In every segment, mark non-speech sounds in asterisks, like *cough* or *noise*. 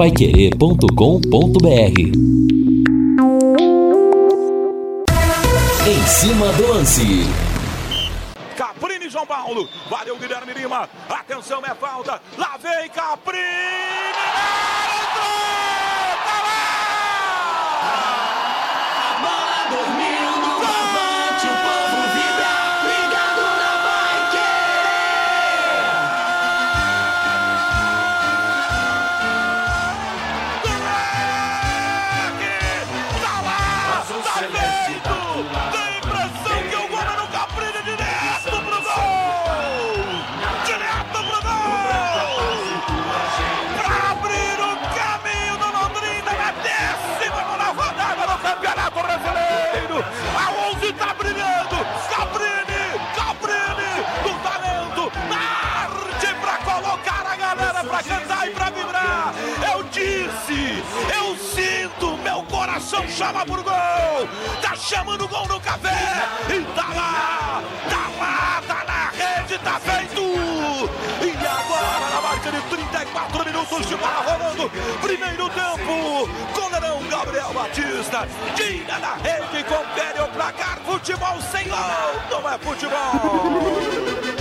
paiquerê.com.br Em cima do lance. Caprini João Paulo. Valeu Guilherme Lima. Atenção, é falta. Lá vem Caprini. Coração chama por gol. Tá chamando gol no café. E tá lá, tá lá, tá na rede, tá feito. E agora, na marca de 34 minutos de bola rolando. Primeiro tempo. Goleirão Gabriel Batista. Tira da rede e confere o placar. Futebol sem gol. Não é futebol.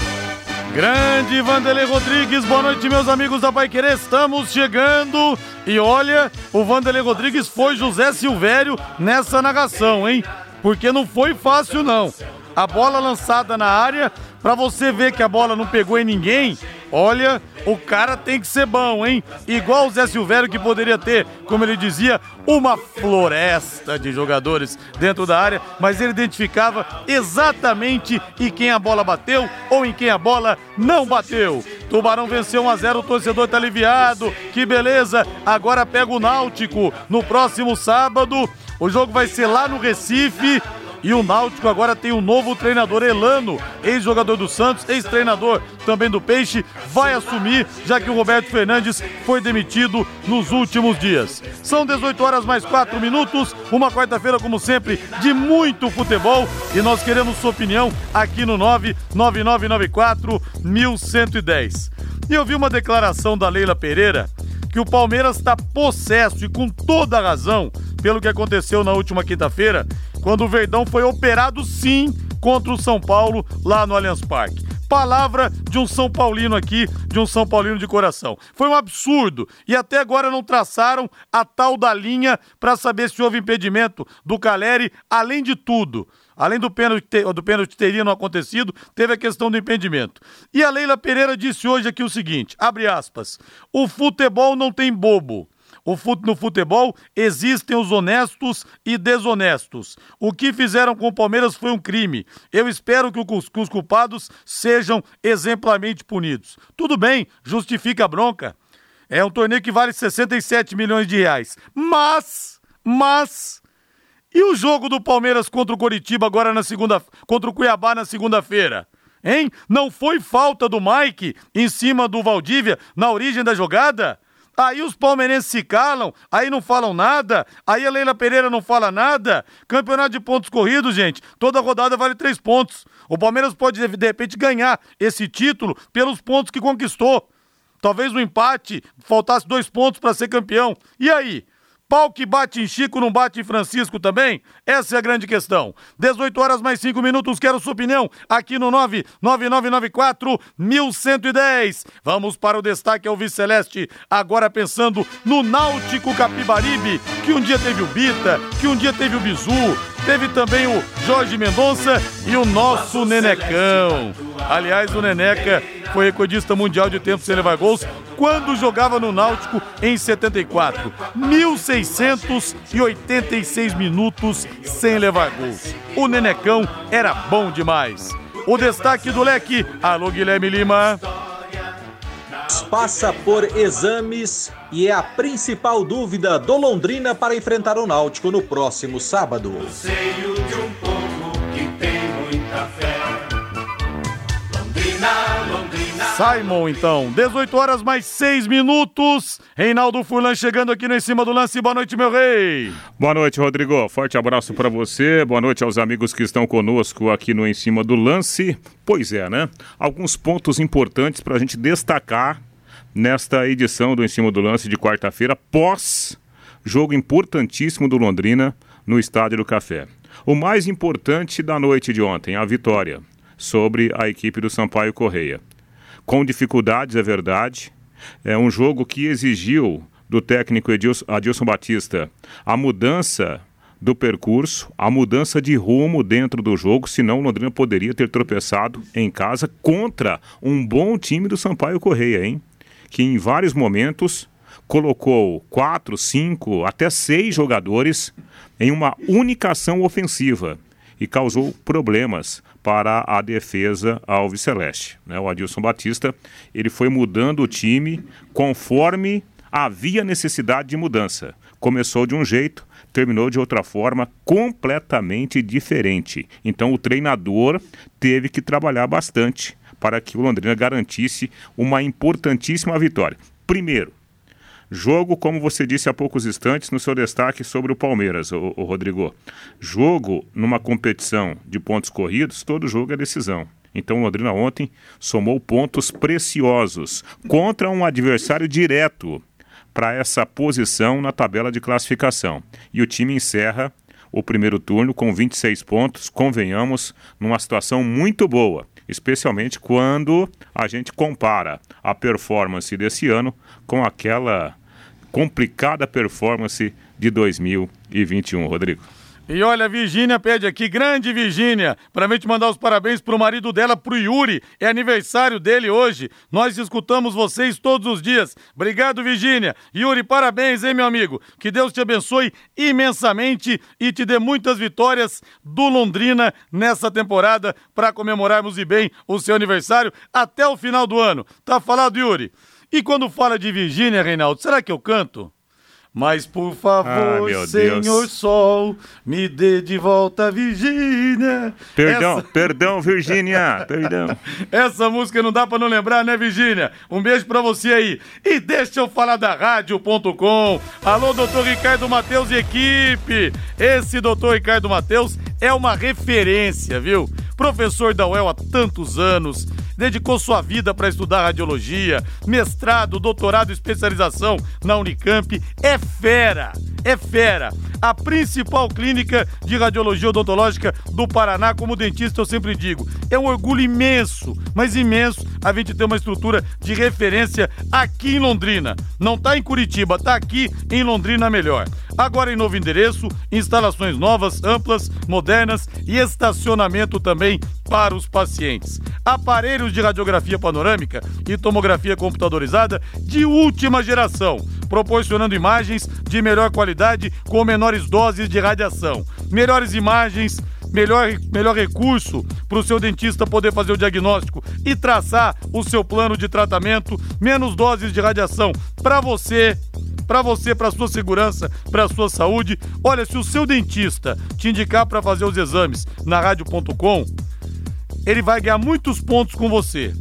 Grande Vanderlei Rodrigues, boa noite, meus amigos da Pai Querer. Estamos chegando e olha, o Vanderlei Rodrigues foi José Silvério nessa narração, hein? Porque não foi fácil, não. A bola lançada na área, para você ver que a bola não pegou em ninguém, olha, o cara tem que ser bom, hein? Igual o Zé Silvério que poderia ter, como ele dizia, uma floresta de jogadores dentro da área, mas ele identificava exatamente em quem a bola bateu ou em quem a bola não bateu. Tubarão venceu 1 a 0, o torcedor tá aliviado. Que beleza! Agora pega o Náutico no próximo sábado. O jogo vai ser lá no Recife. E o Náutico agora tem um novo treinador, Elano, ex-jogador do Santos, ex-treinador também do Peixe, vai assumir, já que o Roberto Fernandes foi demitido nos últimos dias. São 18 horas mais 4 minutos, uma quarta-feira, como sempre, de muito futebol. E nós queremos sua opinião aqui no 99994 1110. E eu vi uma declaração da Leila Pereira que o Palmeiras está possesso e com toda a razão pelo que aconteceu na última quinta-feira, quando o Verdão foi operado sim contra o São Paulo lá no Allianz Parque. Palavra de um São Paulino aqui, de um São Paulino de coração. Foi um absurdo e até agora não traçaram a tal da linha para saber se houve impedimento do Caleri, além de tudo. Além do pênalti, do pênalti teria não acontecido, teve a questão do impedimento. E a Leila Pereira disse hoje aqui o seguinte, abre aspas, o futebol não tem bobo. No futebol existem os honestos e desonestos. O que fizeram com o Palmeiras foi um crime. Eu espero que os culpados sejam exemplarmente punidos. Tudo bem, justifica a bronca. É um torneio que vale 67 milhões de reais. Mas, mas, e o jogo do Palmeiras contra o Coritiba agora na segunda, contra o Cuiabá na segunda-feira? Hein? Não foi falta do Mike em cima do Valdívia na origem da jogada? Aí os palmeirenses se calam, aí não falam nada, aí a Leila Pereira não fala nada. Campeonato de pontos corridos, gente, toda rodada vale três pontos. O Palmeiras pode, de repente, ganhar esse título pelos pontos que conquistou. Talvez um empate, faltasse dois pontos para ser campeão. E aí? Pau que bate em Chico não bate em Francisco também? Essa é a grande questão. 18 horas mais 5 minutos, quero sua opinião aqui no 99994 1110. Vamos para o destaque ao Celeste, agora pensando no Náutico Capibaribe, que um dia teve o Bita, que um dia teve o Bizu, teve também o Jorge Mendonça e o nosso Nenecão. Aliás, o Neneca foi recordista mundial de tempo sem levar gols quando jogava no Náutico em 74. 1686 minutos sem levar gols. O Nenecão era bom demais. O destaque do leque, alô Guilherme Lima. Passa por exames e é a principal dúvida do Londrina para enfrentar o Náutico no próximo sábado. Seio de um que Simon, então. 18 horas mais 6 minutos. Reinaldo Furlan chegando aqui no Em Cima do Lance. Boa noite, meu rei. Boa noite, Rodrigo. Forte abraço para você. Boa noite aos amigos que estão conosco aqui no Em Cima do Lance. Pois é, né? Alguns pontos importantes para a gente destacar nesta edição do Em Cima do Lance de quarta-feira, pós jogo importantíssimo do Londrina no Estádio do Café. O mais importante da noite de ontem, a vitória sobre a equipe do Sampaio Correia. Com dificuldades, é verdade. É um jogo que exigiu do técnico Edilson, Adilson Batista a mudança do percurso, a mudança de rumo dentro do jogo, senão o Londrina poderia ter tropeçado em casa contra um bom time do Sampaio Correia, hein? Que em vários momentos colocou quatro, cinco, até seis jogadores em uma única ação ofensiva e causou problemas para a defesa alviceleste. Né? O Adilson Batista ele foi mudando o time conforme havia necessidade de mudança. Começou de um jeito, terminou de outra forma completamente diferente. Então o treinador teve que trabalhar bastante para que o Londrina garantisse uma importantíssima vitória. Primeiro, Jogo, como você disse há poucos instantes no seu destaque sobre o Palmeiras, o, o Rodrigo. Jogo numa competição de pontos corridos, todo jogo é decisão. Então o Londrina ontem somou pontos preciosos contra um adversário direto para essa posição na tabela de classificação. E o time encerra o primeiro turno com 26 pontos, convenhamos, numa situação muito boa, especialmente quando a gente compara a performance desse ano com aquela complicada performance de 2021, Rodrigo. E olha, a Virgínia pede aqui, grande Virgínia, para mim te mandar os parabéns pro marido dela, pro Yuri. É aniversário dele hoje. Nós escutamos vocês todos os dias. Obrigado, Virgínia. Yuri, parabéns, hein, meu amigo? Que Deus te abençoe imensamente e te dê muitas vitórias do Londrina nessa temporada para comemorarmos e bem o seu aniversário até o final do ano. Tá falado, Yuri? E quando fala de Virgínia, Reinaldo, será que eu canto? Mas por favor, ah, Senhor Deus. Sol, me dê de volta Virgínia. Perdão, Essa... perdão, Virgínia, perdão. *laughs* Essa música não dá para não lembrar, né, Virgínia? Um beijo para você aí. E deixa eu falar da rádio.com. Alô, doutor Ricardo Matheus e equipe. Esse doutor Ricardo Matheus é uma referência, viu? Professor da UEL há tantos anos dedicou sua vida para estudar radiologia, mestrado, doutorado especialização na Unicamp. É fera, é fera. A principal clínica de radiologia odontológica do Paraná, como dentista eu sempre digo. É um orgulho imenso, mas imenso, a gente ter uma estrutura de referência aqui em Londrina. Não está em Curitiba, está aqui em Londrina melhor. Agora em novo endereço, instalações novas, amplas, modernas e estacionamento também para os pacientes. Aparelhos de radiografia panorâmica e tomografia computadorizada de última geração, proporcionando imagens de melhor qualidade com menores doses de radiação. Melhores imagens melhor, melhor recurso para o seu dentista poder fazer o diagnóstico e traçar o seu plano de tratamento, menos doses de radiação para você para você, para sua segurança, para sua saúde. Olha, se o seu dentista te indicar para fazer os exames na rádio.com, ele vai ganhar muitos pontos com você,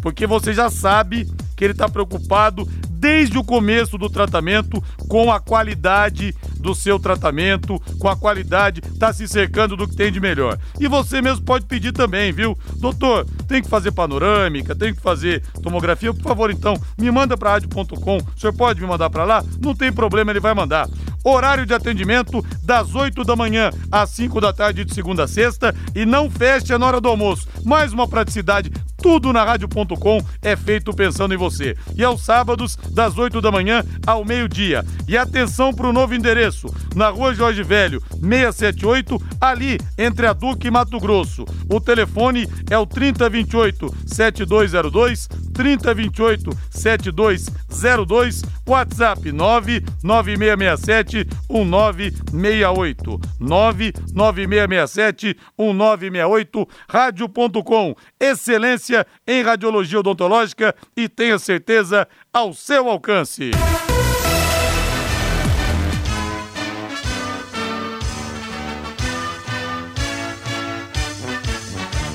porque você já sabe que ele está preocupado desde o começo do tratamento com a qualidade do seu tratamento, com a qualidade, tá se cercando do que tem de melhor. E você mesmo pode pedir também, viu? Doutor, tem que fazer panorâmica, tem que fazer tomografia, por favor, então, me manda para rádio.com. O senhor pode me mandar para lá? Não tem problema, ele vai mandar. Horário de atendimento das 8 da manhã às 5 da tarde de segunda a sexta e não fecha na hora do almoço. Mais uma praticidade tudo na rádio.com é feito pensando em você. E aos sábados, das 8 da manhã ao meio-dia. E atenção para o novo endereço, na rua Jorge Velho, 678, ali entre a Duque e Mato Grosso. O telefone é o 3028 7202, 3028 7202, WhatsApp 99667 1968. 99667 1968, rádio.com. Excelência em radiologia odontológica e tenha certeza ao seu alcance.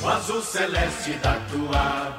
O azul celeste da tua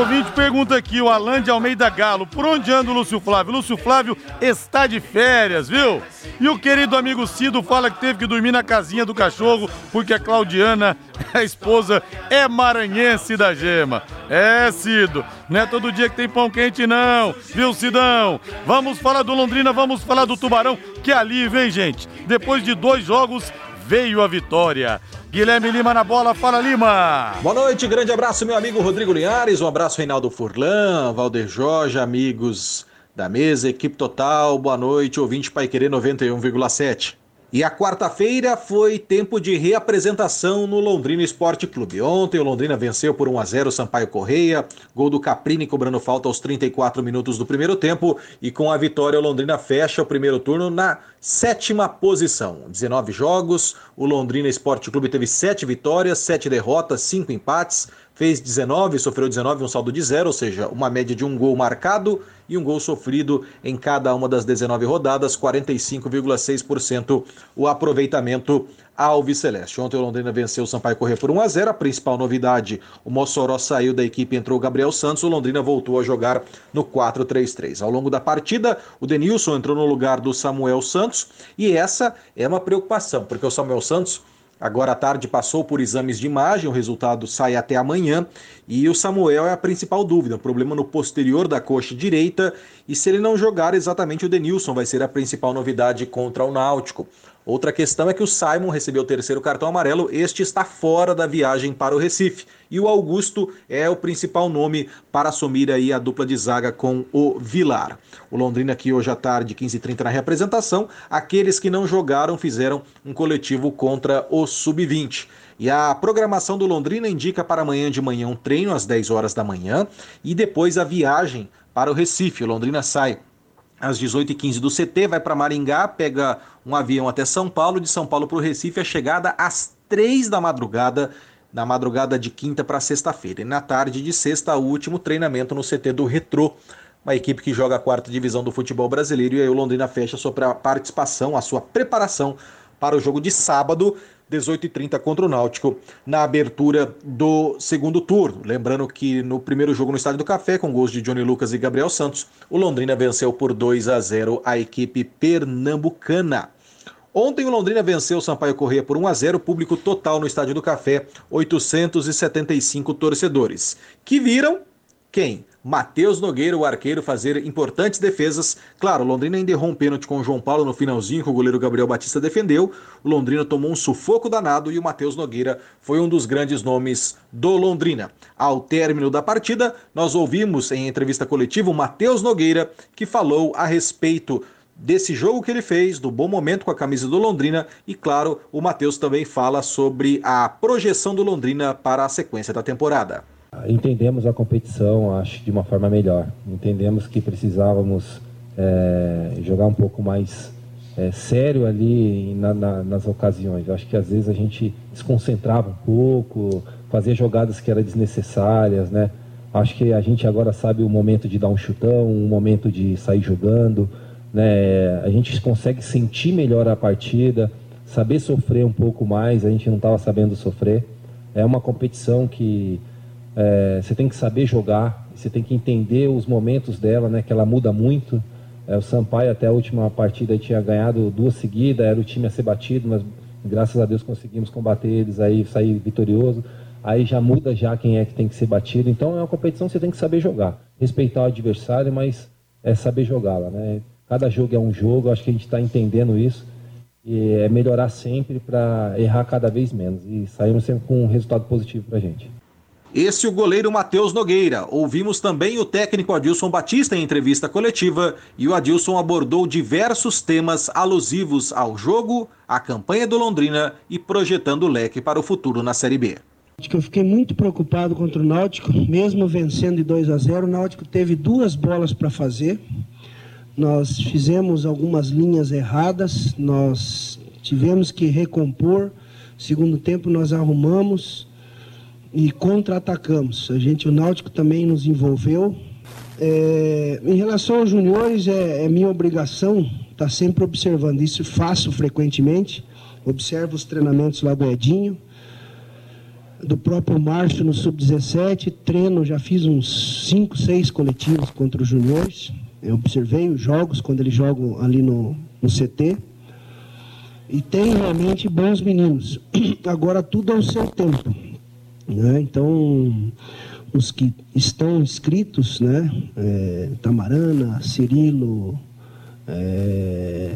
ouvinte pergunta aqui, o Alan de Almeida Galo, por onde anda o Lúcio Flávio? Lúcio Flávio está de férias, viu? E o querido amigo Cido fala que teve que dormir na casinha do cachorro porque a Claudiana, *laughs* a esposa, é maranhense da gema. É, Cido, não é todo dia que tem pão quente não, viu, Cidão? Vamos falar do Londrina, vamos falar do Tubarão, que alívio, hein, gente? Depois de dois jogos, veio a vitória. Guilherme Lima na bola, fala Lima. Boa noite, grande abraço, meu amigo Rodrigo Linhares, um abraço, Reinaldo Furlan, Valder Jorge, amigos da mesa, equipe total, boa noite, ouvinte Pai Querer 91,7. E a quarta-feira foi tempo de reapresentação no Londrina Esporte Clube. Ontem o Londrina venceu por 1 a 0 Sampaio Correia, gol do Caprini cobrando falta aos 34 minutos do primeiro tempo e com a vitória o Londrina fecha o primeiro turno na sétima posição. 19 jogos, o Londrina Esporte Clube teve 7 vitórias, 7 derrotas, 5 empates, fez 19, sofreu 19, um saldo de zero, ou seja, uma média de um gol marcado e um gol sofrido em cada uma das 19 rodadas, 45,6% o aproveitamento Alviceleste. Ontem o Londrina venceu o Sampaio Correr por 1 a 0. A principal novidade, o Mossoró saiu da equipe, entrou o Gabriel Santos. O Londrina voltou a jogar no 4-3-3. Ao longo da partida, o Denilson entrou no lugar do Samuel Santos e essa é uma preocupação, porque o Samuel Santos Agora à tarde passou por exames de imagem, o resultado sai até amanhã. E o Samuel é a principal dúvida, problema no posterior da coxa direita. E se ele não jogar, exatamente o Denilson vai ser a principal novidade contra o Náutico. Outra questão é que o Simon recebeu o terceiro cartão amarelo, este está fora da viagem para o Recife. E o Augusto é o principal nome para assumir aí a dupla de zaga com o Vilar. O Londrina aqui hoje à tarde, 15h30 na representação. Aqueles que não jogaram fizeram um coletivo contra o Sub-20. E a programação do Londrina indica para amanhã de manhã um treino às 10 horas da manhã e depois a viagem para o Recife. O Londrina sai às 18h15 do CT, vai para Maringá, pega um avião até São Paulo, de São Paulo para o Recife, a chegada às 3 da madrugada, na madrugada de quinta para sexta-feira. E na tarde de sexta, o último treinamento no CT do Retrô, uma equipe que joga a quarta divisão do futebol brasileiro, e aí o Londrina fecha a sua participação, a sua preparação para o jogo de sábado, 18h30 contra o Náutico, na abertura do segundo turno. Lembrando que no primeiro jogo no Estádio do Café, com gols de Johnny Lucas e Gabriel Santos, o Londrina venceu por 2 a 0 a equipe pernambucana. Ontem o Londrina venceu o Sampaio Corrêa por 1 a 0, público total no Estádio do Café, 875 torcedores, que viram quem? Matheus Nogueira, o arqueiro, fazer importantes defesas. Claro, o Londrina ainda errou um pênalti com o João Paulo no finalzinho, que o goleiro Gabriel Batista defendeu. O Londrina tomou um sufoco danado e o Matheus Nogueira foi um dos grandes nomes do Londrina. Ao término da partida, nós ouvimos em entrevista coletiva o Matheus Nogueira, que falou a respeito desse jogo que ele fez, do bom momento com a camisa do Londrina e, claro, o Matheus também fala sobre a projeção do Londrina para a sequência da temporada. Entendemos a competição, acho, de uma forma melhor. Entendemos que precisávamos é, jogar um pouco mais é, sério ali na, na, nas ocasiões. acho que às vezes a gente desconcentrava um pouco, fazia jogadas que eram desnecessárias, né? Acho que a gente agora sabe o momento de dar um chutão, o momento de sair jogando, né? A gente consegue sentir melhor a partida, saber sofrer um pouco mais. A gente não estava sabendo sofrer. É uma competição que é, você tem que saber jogar, você tem que entender os momentos dela, né? Que ela muda muito. É, o Sampaio até a última partida tinha ganhado duas seguidas, era o time a ser batido, mas graças a Deus conseguimos combater eles aí, sair vitorioso. Aí já muda já quem é que tem que ser batido. Então é uma competição que você tem que saber jogar, respeitar o adversário, mas é saber jogá-la, né? Cada jogo é um jogo, acho que a gente está entendendo isso e é melhorar sempre para errar cada vez menos e sairmos sempre com um resultado positivo para a gente. Esse o goleiro Matheus Nogueira. Ouvimos também o técnico Adilson Batista em entrevista coletiva e o Adilson abordou diversos temas alusivos ao jogo, à campanha do Londrina e projetando o leque para o futuro na Série B. Eu fiquei muito preocupado contra o Náutico, mesmo vencendo de 2 a 0. O Náutico teve duas bolas para fazer. Nós fizemos algumas linhas erradas, nós tivemos que recompor. Segundo tempo nós arrumamos e contra-atacamos. A gente, o Náutico também nos envolveu. É, em relação aos juniores, é, é minha obrigação estar tá sempre observando isso, faço frequentemente, observo os treinamentos lá do Edinho. do próprio Márcio no Sub-17, treino, já fiz uns 5, 6 coletivos contra os juniores. Eu observei os jogos quando eles jogam ali no, no CT. E tem realmente bons meninos. *clears throat* Agora tudo ao seu tempo. Né? Então, os que estão inscritos, né? É, Tamarana, Cirilo, é,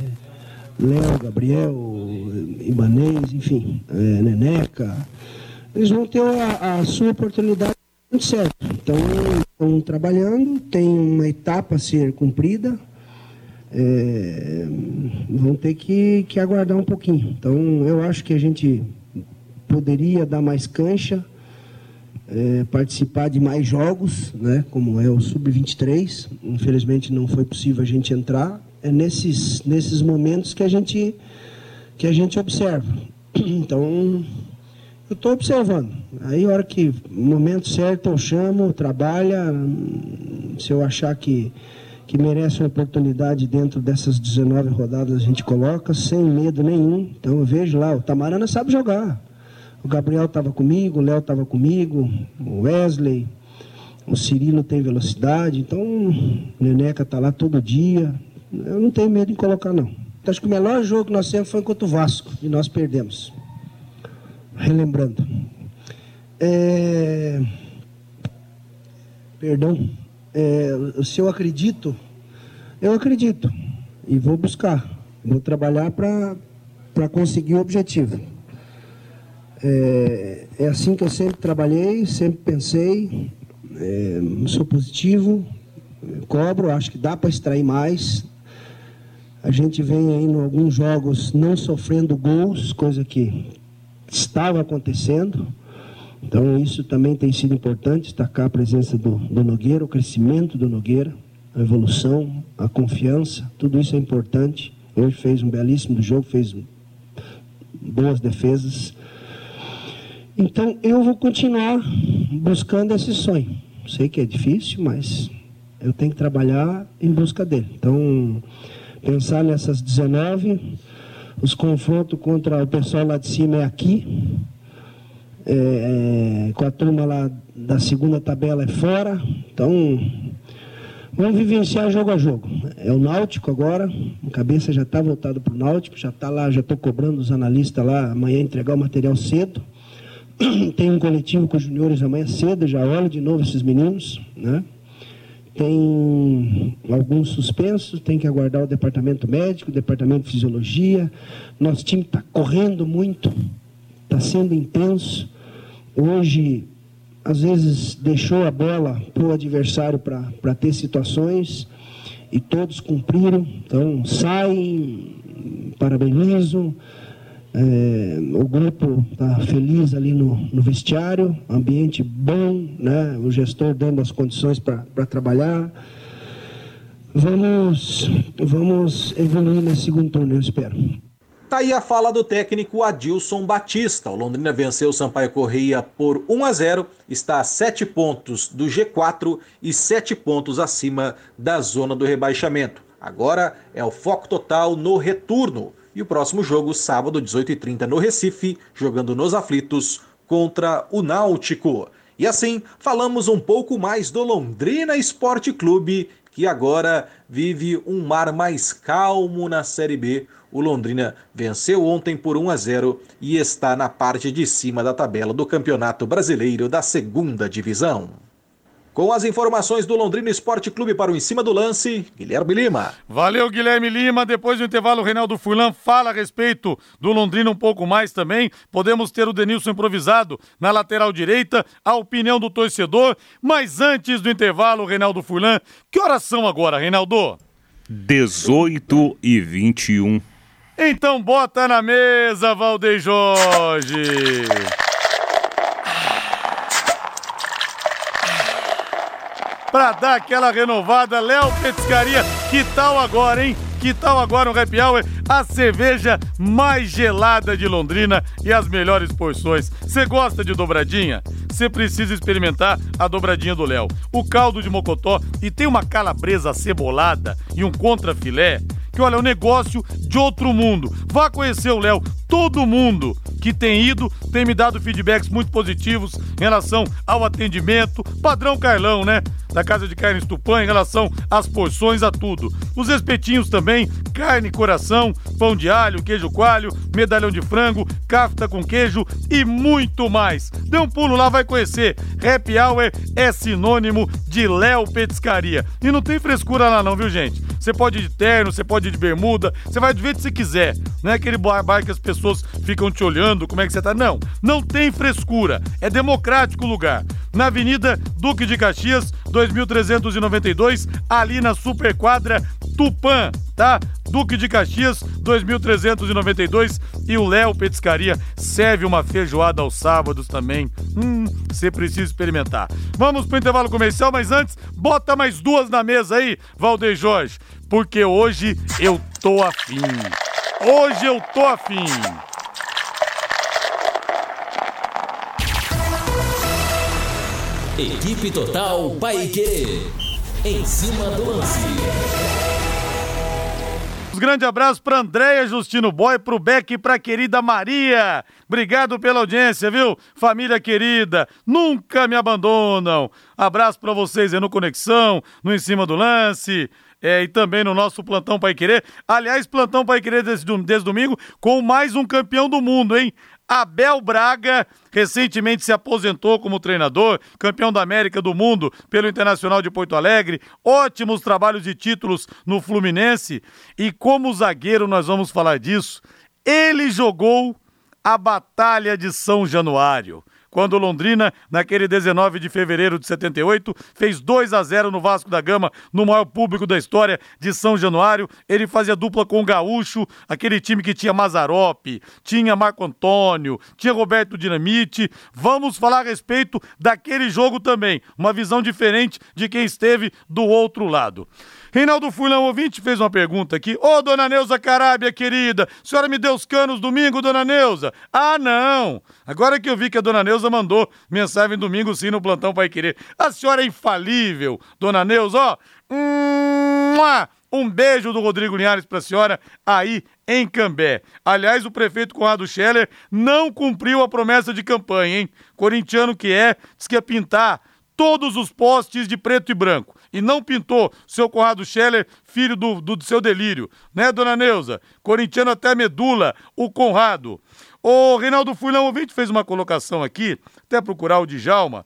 Léo, Gabriel, Ibanês, enfim, é, Neneca, eles vão ter a, a sua oportunidade certo. Então, estão trabalhando, tem uma etapa a ser cumprida, é, vão ter que, que aguardar um pouquinho. Então, eu acho que a gente poderia dar mais cancha, é, participar de mais jogos, né, como é o Sub-23. Infelizmente, não foi possível a gente entrar. É nesses, nesses momentos que a gente, que a gente observa. *clears throat* Então, eu estou observando. Aí, a hora que, momento certo, eu chamo, trabalha. Se eu achar que, que merece uma oportunidade dentro dessas 19 rodadas, a gente coloca, sem medo nenhum. Então, eu vejo lá, o Tamarana sabe jogar. O Gabriel estava comigo, o Léo estava comigo, o Wesley, o Cirilo tem velocidade. Então, o Neneca está lá todo dia. Eu não tenho medo de colocar, não. Acho que o melhor jogo que nós temos foi contra o Vasco, e nós perdemos relembrando. É... Perdão. É... Se eu acredito, eu acredito. E vou buscar. Vou trabalhar para conseguir o objetivo. É... é assim que eu sempre trabalhei, sempre pensei. É... Sou positivo, cobro, acho que dá para extrair mais. A gente vem aí em alguns jogos não sofrendo gols, coisa que estava acontecendo. Então, isso também tem sido importante, destacar a presença do, do Nogueira, o crescimento do Nogueira, a evolução, a confiança, tudo isso é importante. Hoje fez um belíssimo jogo, fez boas defesas. Então, eu vou continuar buscando esse sonho. Sei que é difícil, mas eu tenho que trabalhar em busca dele. Então, pensar nessas 19 os confrontos contra o pessoal lá de cima é aqui. É, é, com a turma lá da segunda tabela é fora. Então, vamos vivenciar jogo a jogo. É o Náutico agora, a cabeça já está voltada para o Náutico, já está lá, já estou cobrando os analistas lá amanhã entregar o material cedo. *clears throat* Tem um coletivo com os juniores amanhã cedo, já olho de novo esses meninos, né? tem alguns suspensos, tem que aguardar o departamento médico, o departamento de fisiologia. Nosso time está correndo muito, está sendo intenso. Hoje, às vezes, deixou a bola para o adversário para ter situações e todos cumpriram. Então, saem, parabenizo. É, o grupo está feliz ali no, no, vestiário, ambiente bom, né? o gestor dando as condições para trabalhar. Vamos, vamos evoluir nesse segundo turno, eu espero. Tá aí a fala do técnico Adilson Batista. O Londrina venceu o Sampaio Correia por 1 a 0, está a 7 pontos do G4 e 7 pontos acima da zona do rebaixamento. Agora é o foco total no retorno. E o próximo jogo, sábado, 18h30, no Recife, jogando nos aflitos contra o Náutico. E assim, falamos um pouco mais do Londrina Esporte Clube, que agora vive um mar mais calmo na Série B. O Londrina venceu ontem por 1 a 0 e está na parte de cima da tabela do Campeonato Brasileiro da Segunda Divisão. Com as informações do Londrina Esporte Clube para o Em Cima do Lance, Guilherme Lima. Valeu, Guilherme Lima. Depois do intervalo, o Reinaldo Furlan fala a respeito do Londrina um pouco mais também. Podemos ter o Denilson improvisado na lateral direita, a opinião do torcedor. Mas antes do intervalo, Reinaldo Furlan, que horas são agora, Reinaldo? 18 e 21. Então bota na mesa, Valdeir Jorge. Para dar aquela renovada. Léo Petiscaria, que tal agora, hein? Que tal agora um happy hour? A cerveja mais gelada de Londrina e as melhores porções. Você gosta de dobradinha? Você precisa experimentar a dobradinha do Léo. O caldo de mocotó e tem uma calabresa cebolada e um contrafilé que olha, é um negócio de outro mundo. Vá conhecer o Léo. Todo mundo que tem ido tem me dado feedbacks muito positivos em relação ao atendimento, padrão Carlão, né? Da Casa de Carnes Tupã, em relação às porções, a tudo. Os espetinhos também, carne, coração, pão de alho, queijo coalho, medalhão de frango, cafta com queijo e muito mais. Dê um pulo lá, vai conhecer. Happy Hour é sinônimo de Léo Petiscaria. E não tem frescura lá não, viu gente? Você pode ir de terno, você pode ir de bermuda, você vai do jeito que você quiser. Não é aquele bar que as pessoas ficam te olhando, como é que você tá. Não, não tem frescura. É democrático o lugar. Na Avenida Duque de Caxias, 2392, ali na Superquadra Tupã, tá? Duque de Caxias, 2392 e o Léo Petiscaria serve uma feijoada aos sábados também. Hum, você precisa experimentar. Vamos pro intervalo comercial, mas antes, bota mais duas na mesa aí, Valdeir Jorge, porque hoje eu tô afim. Hoje eu tô afim. Equipe Total Paique. Em cima do lance. Um grande abraço para Andréia Justino Boy, pro Beck e pra querida Maria. Obrigado pela audiência, viu? Família querida, nunca me abandonam. Abraço para vocês aí no Conexão, no Em Cima do Lance. É, e também no nosso Plantão Pai Querer. Aliás, Plantão Pai Querer desde, desde domingo com mais um campeão do mundo, hein? Abel Braga recentemente se aposentou como treinador, campeão da América do Mundo pelo Internacional de Porto Alegre, ótimos trabalhos de títulos no Fluminense e como zagueiro nós vamos falar disso. Ele jogou a Batalha de São Januário quando Londrina, naquele 19 de fevereiro de 78, fez 2 a 0 no Vasco da Gama, no maior público da história de São Januário. Ele fazia dupla com o Gaúcho, aquele time que tinha Mazarope, tinha Marco Antônio, tinha Roberto Dinamite. Vamos falar a respeito daquele jogo também, uma visão diferente de quem esteve do outro lado. Reinaldo Fulão, ouvinte, fez uma pergunta aqui. Ô, dona Neuza Carábia, querida, senhora me deu os canos domingo, dona Neuza? Ah, não! Agora que eu vi que a dona Neuza mandou mensagem domingo sim no plantão Pai Querer. A senhora é infalível, dona Neuza, ó. Um beijo do Rodrigo Linhares pra senhora aí em Cambé. Aliás, o prefeito Conrado Scheller não cumpriu a promessa de campanha, hein? Corintiano que é, diz que ia pintar todos os postes de preto e branco e não pintou seu Conrado Scheller, filho do, do, do seu delírio, né, dona Neuza? Corintiano até medula, o Conrado. O Reinaldo Furlão ouvinte fez uma colocação aqui, até procurar o Djalma.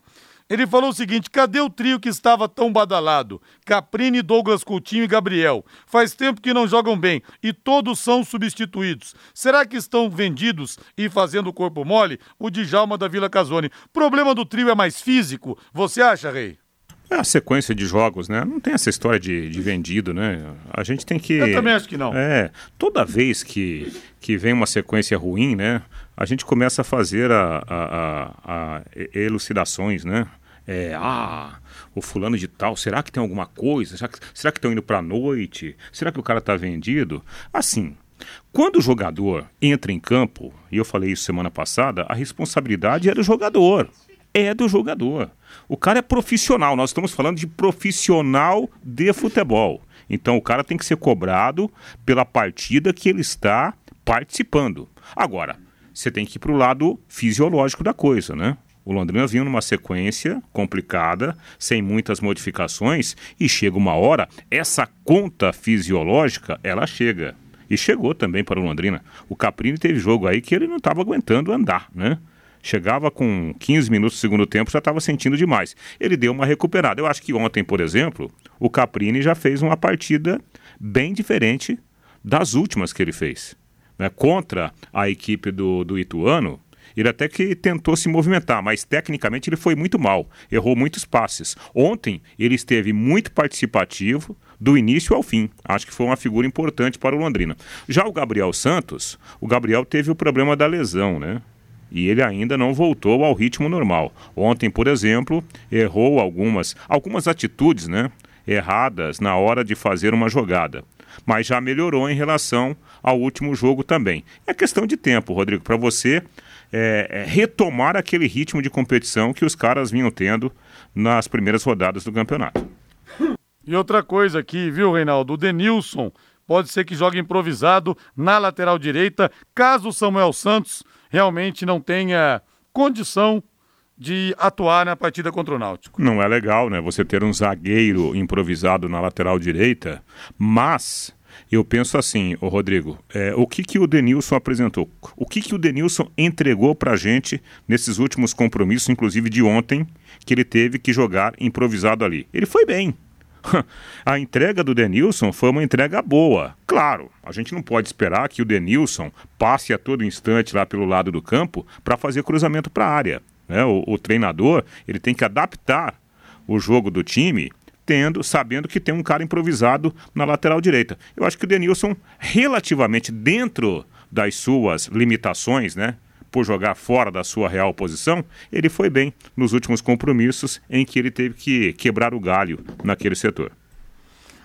Ele falou o seguinte: cadê o trio que estava tão badalado? Caprini, Douglas Coutinho e Gabriel. Faz tempo que não jogam bem e todos são substituídos. Será que estão vendidos e fazendo corpo mole? O Djalma da Vila Casone. Problema do trio é mais físico? Você acha, Rei? É a sequência de jogos, né? Não tem essa história de, de vendido, né? A gente tem que. Eu também acho que não. É. Toda vez que, que vem uma sequência ruim, né? A gente começa a fazer a, a, a, a elucidações, né? É, ah, o fulano de tal, será que tem alguma coisa? Será que, será que estão indo para a noite? Será que o cara está vendido? Assim, quando o jogador entra em campo, e eu falei isso semana passada, a responsabilidade é do jogador. É do jogador. O cara é profissional, nós estamos falando de profissional de futebol. Então o cara tem que ser cobrado pela partida que ele está participando. Agora, você tem que ir para o lado fisiológico da coisa, né? O Londrina vinha numa sequência complicada, sem muitas modificações, e chega uma hora, essa conta fisiológica, ela chega. E chegou também para o Londrina. O Caprini teve jogo aí que ele não estava aguentando andar, né? Chegava com 15 minutos do segundo tempo, já estava sentindo demais. Ele deu uma recuperada. Eu acho que ontem, por exemplo, o Caprini já fez uma partida bem diferente das últimas que ele fez. Né? Contra a equipe do, do Ituano, ele até que tentou se movimentar, mas tecnicamente ele foi muito mal, errou muitos passes. Ontem ele esteve muito participativo do início ao fim. Acho que foi uma figura importante para o Londrina. Já o Gabriel Santos, o Gabriel teve o problema da lesão, né? E ele ainda não voltou ao ritmo normal. Ontem, por exemplo, errou algumas, algumas atitudes né, erradas na hora de fazer uma jogada. Mas já melhorou em relação ao último jogo também. É questão de tempo, Rodrigo, para você é, é, retomar aquele ritmo de competição que os caras vinham tendo nas primeiras rodadas do campeonato. E outra coisa aqui, viu, Reinaldo? O Denilson pode ser que jogue improvisado na lateral direita, caso o Samuel Santos realmente não tenha condição de atuar na partida contra o Náutico. Não é legal, né? Você ter um zagueiro improvisado na lateral direita, mas eu penso assim, o Rodrigo, é, o que que o Denilson apresentou? O que que o Denilson entregou pra gente nesses últimos compromissos, inclusive de ontem, que ele teve que jogar improvisado ali? Ele foi bem. *laughs* A entrega do Denilson foi uma entrega boa. Claro, a gente não pode esperar que o Denilson passe a todo instante lá pelo lado do campo para fazer cruzamento para a área. Né? O, o treinador ele tem que adaptar o jogo do time tendo, sabendo que tem um cara improvisado na lateral direita. Eu acho que o Denilson, relativamente dentro das suas limitações, né? Por jogar fora da sua real posição, ele foi bem nos últimos compromissos em que ele teve que quebrar o galho naquele setor.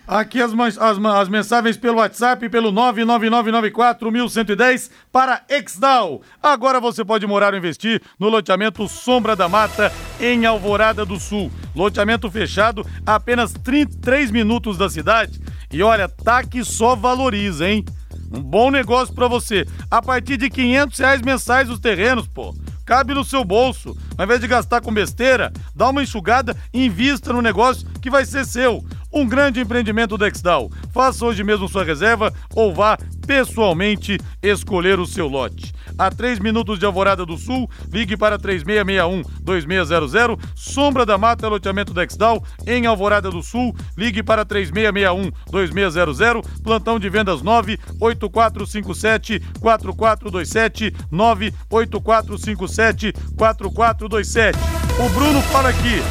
Aqui as, as, as, mensagens pelo WhatsApp, pelo 99994-1110 para Exdal. Agora você pode morar ou investir no loteamento Sombra da Mata, em Alvorada do Sul. Loteamento fechado a apenas 33 minutos da cidade. E olha, tá que só valoriza, hein? Um bom negócio para você. A partir de 500 reais mensais os terrenos, pô cabe no seu bolso. Ao invés de gastar com besteira, dá uma enxugada e invista no negócio que vai ser seu um grande empreendimento Dexdal. Faça hoje mesmo sua reserva ou vá pessoalmente escolher o seu lote. A 3 minutos de Alvorada do Sul, ligue para 3661-2600. Sombra da Mata, loteamento Dexdal, em Alvorada do Sul, ligue para 3661-2600. Plantão de vendas 98457-4427. 98457-4427. O Bruno fala aqui.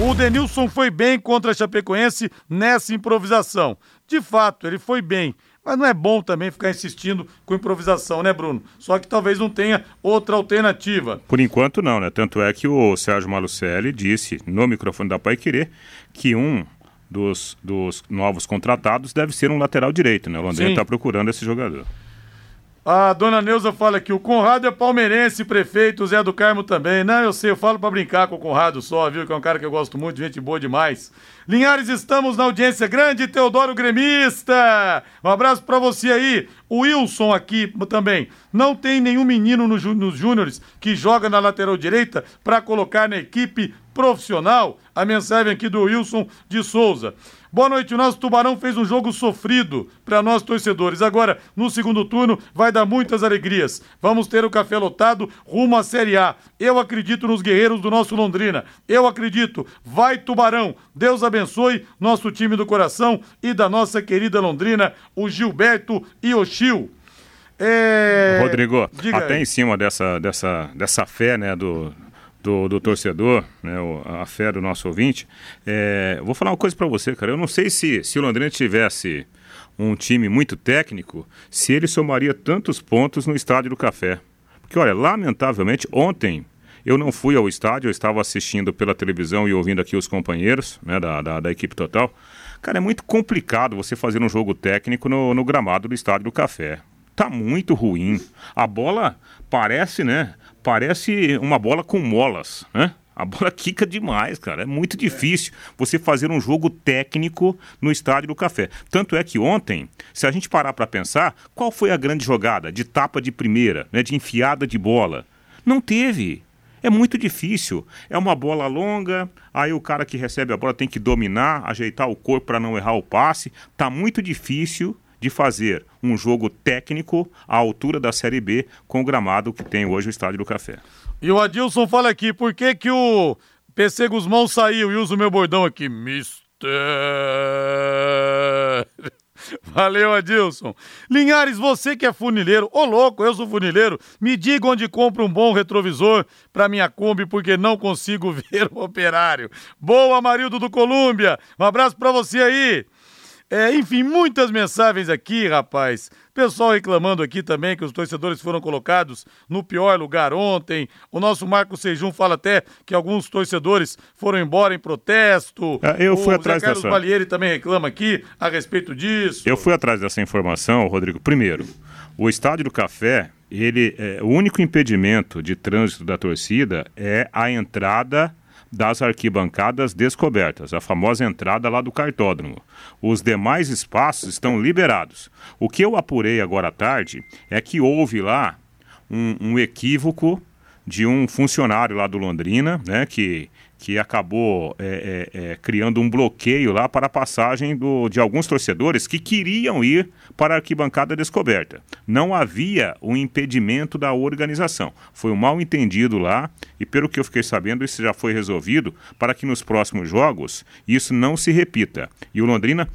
O Denilson foi bem contra a Chapecoense nessa improvisação. De fato, ele foi bem. Mas não é bom também ficar insistindo com improvisação, né, Bruno? Só que talvez não tenha outra alternativa. Por enquanto não, né? Tanto é que o Sérgio Malucelli disse no microfone da Pai Querer que um dos, dos novos contratados deve ser um lateral direito, né? O Londrina está procurando esse jogador. A dona Neuza fala que o Conrado é palmeirense, prefeito, o Zé do Carmo também. Não, eu sei, eu falo para brincar com o Conrado só, viu? Que é um cara que eu gosto muito, gente boa demais. Linhares, estamos na audiência grande, Teodoro Gremista. Um abraço para você aí. O Wilson aqui também. Não tem nenhum menino no, nos júniores que joga na lateral direita para colocar na equipe profissional. A mensagem aqui do Wilson de Souza. Boa noite, o nosso Tubarão fez um jogo sofrido para nós torcedores. Agora, no segundo turno, vai dar muitas alegrias. Vamos ter o café lotado rumo à Série A. Eu acredito nos guerreiros do nosso Londrina. Eu acredito. Vai Tubarão. Deus abençoe nosso time do coração e da nossa querida Londrina, o Gilberto e o Chil. É... Rodrigo, até aí. em cima dessa, dessa, dessa fé né, do, do, do torcedor, né, a fé do nosso ouvinte. É, vou falar uma coisa para você, cara. Eu não sei se, se o Londrina tivesse um time muito técnico, se ele somaria tantos pontos no Estádio do Café. Porque, olha, lamentavelmente, ontem eu não fui ao estádio, eu estava assistindo pela televisão e ouvindo aqui os companheiros né, da, da, da equipe total. Cara, é muito complicado você fazer um jogo técnico no, no gramado do Estádio do Café. Tá muito ruim. A bola parece, né? Parece uma bola com molas, né? A bola *laughs* quica demais, cara. É muito difícil você fazer um jogo técnico no estádio do Café. Tanto é que ontem, se a gente parar para pensar, qual foi a grande jogada de tapa de primeira, né, de enfiada de bola? Não teve. É muito difícil. É uma bola longa, aí o cara que recebe a bola tem que dominar, ajeitar o corpo para não errar o passe. Tá muito difícil de fazer um jogo técnico à altura da Série B com o gramado que tem hoje o Estádio do Café. E o Adilson fala aqui, por que que o PC Guzmão saiu? E usa o meu bordão aqui, mister... *laughs* Valeu, Adilson. Linhares, você que é funileiro, ô louco, eu sou funileiro, me diga onde compra um bom retrovisor para minha Kombi, porque não consigo *laughs* ver o operário. Boa, Marildo do Colômbia, um abraço para você aí. É, enfim, muitas mensagens aqui, rapaz. Pessoal reclamando aqui também que os torcedores foram colocados no pior lugar ontem. O nosso Marco Sejum fala até que alguns torcedores foram embora em protesto. É, eu fui o atrás Zé Carlos dessa. Valieri também reclama aqui a respeito disso. Eu fui atrás dessa informação, Rodrigo. Primeiro, o Estádio do Café, ele, é, o único impedimento de trânsito da torcida é a entrada das arquibancadas descobertas, a famosa entrada lá do cartódromo. Os demais espaços estão liberados. O que eu apurei agora à tarde é que houve lá um, um equívoco de um funcionário lá do Londrina, né, que que acabou é, é, é, criando um bloqueio lá para a passagem do, de alguns torcedores que queriam ir para a arquibancada descoberta. Não havia um impedimento da organização. Foi um mal entendido lá e, pelo que eu fiquei sabendo, isso já foi resolvido para que nos próximos jogos isso não se repita. E o Londrina,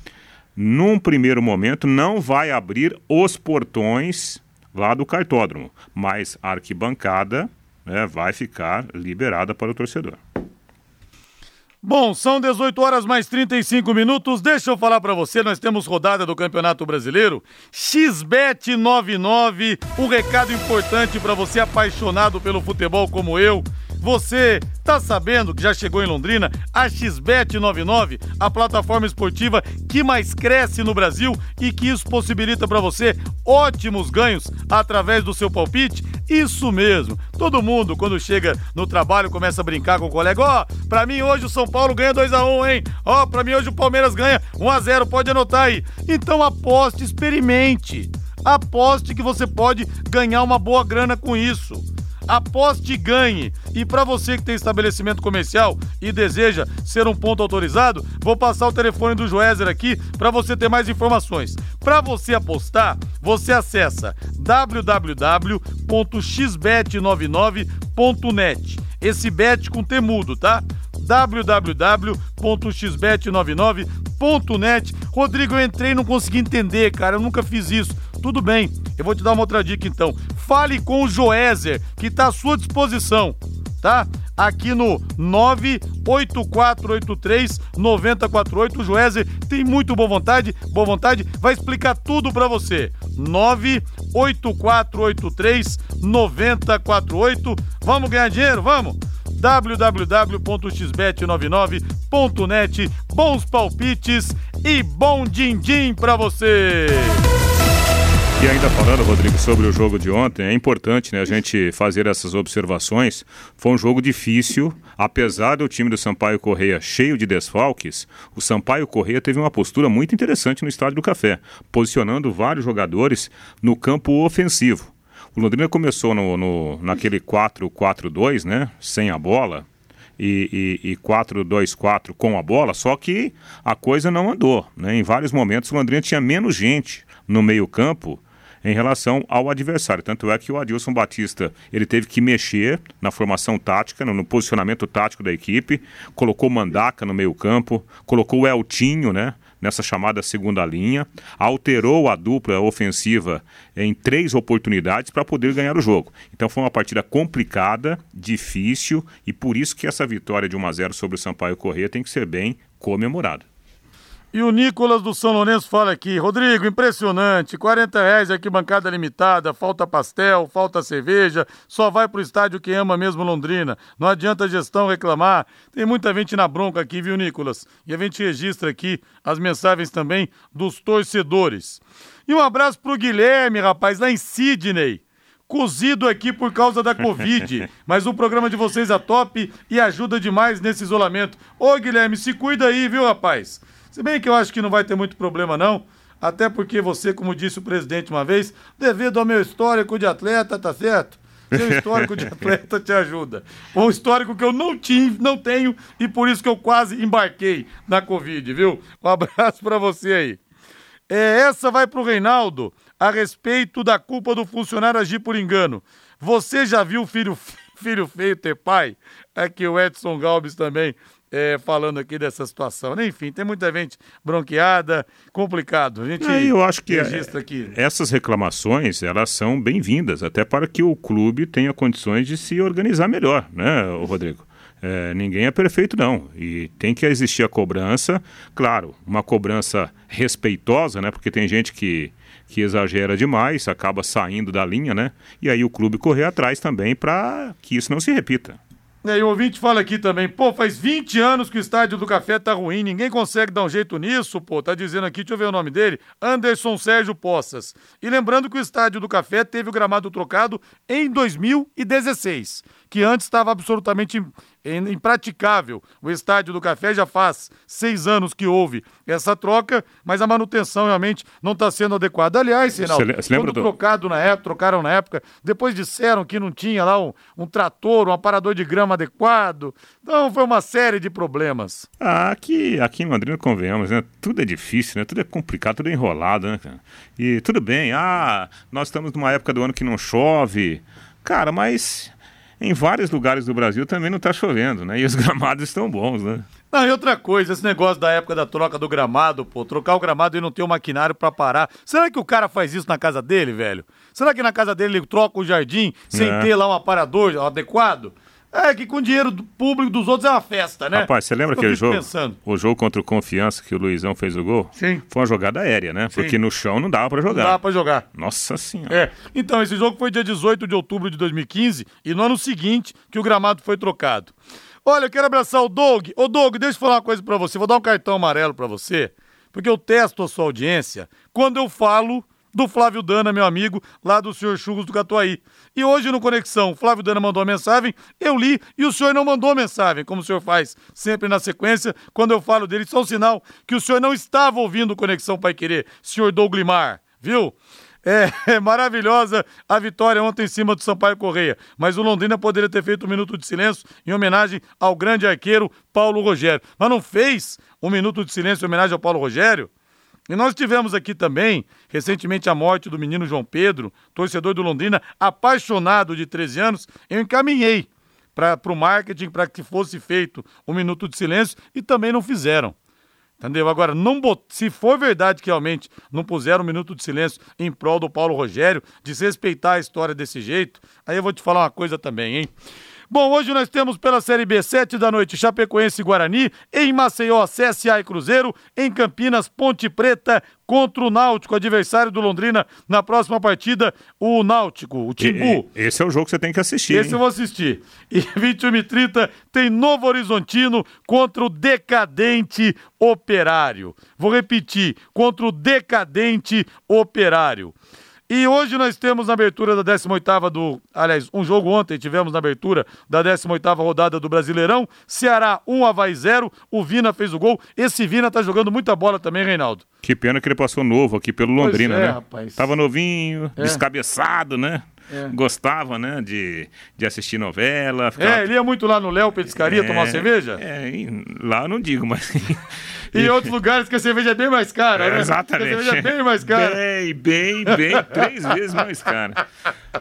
num primeiro momento, não vai abrir os portões lá do cartódromo, mas a arquibancada né, vai ficar liberada para o torcedor. Bom, são 18 horas mais 35 minutos. Deixa eu falar para você, nós temos rodada do Campeonato Brasileiro. XBET 99, um recado importante para você apaixonado pelo futebol como eu. Você tá sabendo que já chegou em Londrina a XBET 99, a plataforma esportiva que mais cresce no Brasil e que isso possibilita para você ótimos ganhos através do seu palpite? Isso mesmo. Todo mundo quando chega no trabalho começa a brincar com o colega, ó, oh, para mim hoje o São Paulo ganha 2 a 1, hein? Ó, oh, para mim hoje o Palmeiras ganha 1 a 0, pode anotar aí. Então aposte, experimente. Aposte que você pode ganhar uma boa grana com isso. Aposte e ganhe. E para você que tem estabelecimento comercial e deseja ser um ponto autorizado, vou passar o telefone do Joézer aqui para você ter mais informações. Para você apostar, você acessa www.xbet99.net. Esse bet com temudo, tá? www.xbet99.net. Rodrigo, eu entrei e não consegui entender, cara. Eu nunca fiz isso. Tudo bem, eu vou te dar uma outra dica então. Fale com o Joézer, que está à sua disposição, tá? Aqui no 98483 9048. O Joézer tem muito boa vontade, boa vontade, vai explicar tudo para você. 98483 9048. Vamos ganhar dinheiro? Vamos? www.xbet99.net. Bons palpites e bom din-din para você! E ainda falando, Rodrigo, sobre o jogo de ontem, é importante né, a gente fazer essas observações. Foi um jogo difícil, apesar do time do Sampaio Correia cheio de desfalques, o Sampaio Correia teve uma postura muito interessante no Estádio do Café, posicionando vários jogadores no campo ofensivo. O Londrina começou no, no naquele 4-4-2, né, sem a bola, e, e, e 4-2-4 com a bola, só que a coisa não andou. Né? Em vários momentos o Londrina tinha menos gente no meio campo em relação ao adversário. Tanto é que o Adilson Batista ele teve que mexer na formação tática, no, no posicionamento tático da equipe, colocou Mandaca no meio-campo, colocou o Eltinho, né? Nessa chamada segunda linha, alterou a dupla ofensiva em três oportunidades para poder ganhar o jogo. Então foi uma partida complicada, difícil e por isso que essa vitória de 1 a 0 sobre o Sampaio Corrêa tem que ser bem comemorada. E o Nicolas do São Lourenço fala aqui, Rodrigo, impressionante, 40 reais aqui, bancada limitada, falta pastel, falta cerveja, só vai pro estádio quem ama mesmo Londrina. Não adianta a gestão reclamar. Tem muita gente na bronca aqui, viu, Nicolas? E a gente registra aqui as mensagens também dos torcedores. E um abraço pro Guilherme, rapaz, lá em Sydney cozido aqui por causa da Covid. *laughs* Mas o programa de vocês é top e ajuda demais nesse isolamento. Ô, Guilherme, se cuida aí, viu, rapaz? Se bem que eu acho que não vai ter muito problema, não. Até porque você, como disse o presidente uma vez, devido ao meu histórico de atleta, tá certo? Seu *laughs* histórico de atleta te ajuda. Um histórico que eu não tive, não tenho e por isso que eu quase embarquei na Covid, viu? Um abraço para você aí. É, essa vai pro Reinaldo a respeito da culpa do funcionário agir por engano. Você já viu filho, *laughs* filho feio ter pai? É que o Edson Galbis também é, falando aqui dessa situação. Enfim, tem muita gente bronqueada, complicado. A gente é, eu acho que registra aqui. essas reclamações elas são bem-vindas, até para que o clube tenha condições de se organizar melhor, né, Rodrigo? É, ninguém é perfeito, não. E tem que existir a cobrança, claro, uma cobrança respeitosa, né? Porque tem gente que, que exagera demais, acaba saindo da linha, né? E aí o clube correr atrás também para que isso não se repita. E o ouvinte fala aqui também, pô, faz 20 anos que o estádio do Café tá ruim, ninguém consegue dar um jeito nisso, pô. Tá dizendo aqui, deixa eu ver o nome dele, Anderson Sérgio Poças. E lembrando que o estádio do Café teve o gramado trocado em 2016, que antes estava absolutamente impraticável. O estádio do Café já faz seis anos que houve essa troca, mas a manutenção realmente não está sendo adequada. Aliás, lembra quando do- trocado na época, trocaram na época, depois disseram que não tinha lá um, um trator, um aparador de grama adequado. Então foi uma série de problemas. Ah, aqui, aqui em Londrina, convenhamos, né? Tudo é difícil, né? Tudo é complicado, tudo é enrolado, né, cara? E tudo bem, ah, nós estamos numa época do ano que não chove. Cara, mas em vários lugares do Brasil também não está chovendo, né? E os *laughs* gramados estão bons, né? Não, e outra coisa, esse negócio da época da troca do gramado, pô, trocar o gramado e não ter o maquinário pra parar. Será que o cara faz isso na casa dele, velho? Será que na casa dele ele troca o jardim sem É. ter lá um aparador adequado? É que com dinheiro do público dos outros é uma festa, né? Rapaz, você lembra aquele jogo? pensando. O jogo contra o Confiança que o Luizão fez o gol? Sim. Foi uma jogada aérea, né? Porque no chão não dava pra Não jogar. dá pra jogar. Nossa senhora. É, então esse jogo foi dia 18 de outubro de 2015 e no ano seguinte que o gramado foi trocado. Olha, eu quero abraçar o Doug. Ô Doug, deixa eu falar uma coisa pra você. Vou dar um cartão amarelo pra você, porque eu testo a sua audiência quando eu falo do Flávio Dana, meu amigo, lá do senhor Churros do Catuaí. E hoje no Conexão, Flávio Dana mandou mensagem, eu li e o senhor não mandou mensagem, como o senhor faz sempre na sequência, quando eu falo dele. É um sinal que o senhor não estava ouvindo Conexão Pai Querer, senhor Doug Limar, viu? É, *laughs* é maravilhosa a vitória ontem em cima do Sampaio Correia. Mas o Londrina poderia ter feito um minuto de silêncio em homenagem ao grande arqueiro Paulo Rogério. Mas não fez um minuto de silêncio em homenagem ao Paulo Rogério? E nós tivemos aqui também, recentemente, a morte do menino João Pedro, torcedor do Londrina, apaixonado de 13 anos. Eu encaminhei para o marketing para que fosse feito um minuto de silêncio e também não fizeram. Entendeu? Agora, não bot... se for verdade que realmente não puseram um minuto de silêncio em prol do Paulo Rogério, desrespeitar a história desse jeito, aí eu vou te falar uma coisa também, hein? Bom, hoje nós temos pela Série B, 7 da noite, Chapecoense e Guarani, em Maceió, CSA e Cruzeiro, em Campinas, Ponte Preta contra o Náutico, adversário do Londrina, na próxima partida, o Náutico, o E- Timbu. e- esse é o jogo que você tem que assistir. Esse hein? eu vou assistir. *laughs* E 21 e 30 tem Novo Horizontino contra o Decadente Operário. Vou repetir, contra o Decadente Operário. E hoje nós temos na abertura da 18ª do... Aliás, um jogo ontem tivemos na abertura da 18ª rodada do Brasileirão. Ceará 1, Havaí 0. O Vina fez o gol. Esse Vina tá jogando muita bola também, Reinaldo. Que pena que ele passou novo aqui pelo Londrina, é, né? rapaz. Tava novinho, É. descabeçado, né? É. Gostava, né, de, de assistir novela. É, ele ia muito lá no Léo Petiscaria tomar uma cerveja. É, lá eu não digo, mas. *laughs* E em outros lugares que a cerveja é bem mais cara, É, né? exatamente. A cerveja é bem mais cara. Bem, bem, bem, três *laughs* vezes mais cara.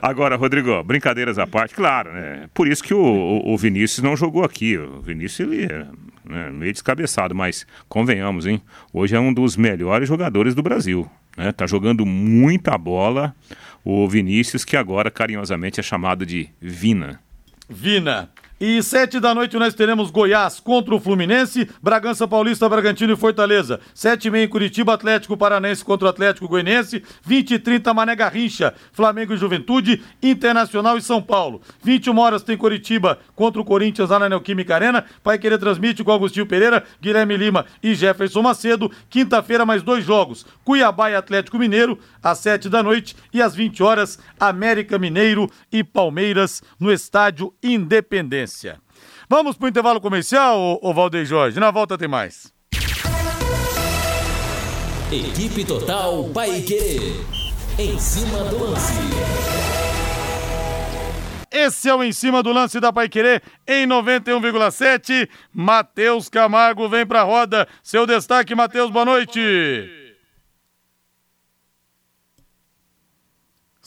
Agora, Rodrigo, brincadeiras à parte, claro, né? Por isso que o, o- o Vinícius não jogou aqui. O Vinícius, ele é né, meio descabeçado, mas convenhamos, hein? Hoje é um dos melhores jogadores do Brasil. Né? Tá jogando muita bola. O Vinícius, que agora carinhosamente é chamado de Vina. Vina. E sete da noite nós teremos Goiás contra o Fluminense, Bragança Paulista, Bragantino e Fortaleza. Sete e meia em Curitiba, Atlético Paranense contra o Atlético Goianiense. 20 e 30 Mané Garrincha, Flamengo e Juventude, Internacional e São Paulo. 21 horas tem Curitiba contra o Corinthians lá na Neoquímica Arena. Vai querer transmite com Agostinho Pereira, Guilherme Lima e Jefferson Macedo. Quinta-feira mais dois jogos, Cuiabá e Atlético Mineiro, às sete da noite e às 20 horas, América Mineiro e Palmeiras no Estádio Independência. Vamos para o intervalo comercial, ô, ô Valdeir Jorge? Na volta tem mais. Equipe Total Paique. Em cima do lance. Esse é o Em Cima do Lance da Paiquerê em 91,7. Matheus Camargo vem pra roda. Seu destaque, Matheus, boa noite.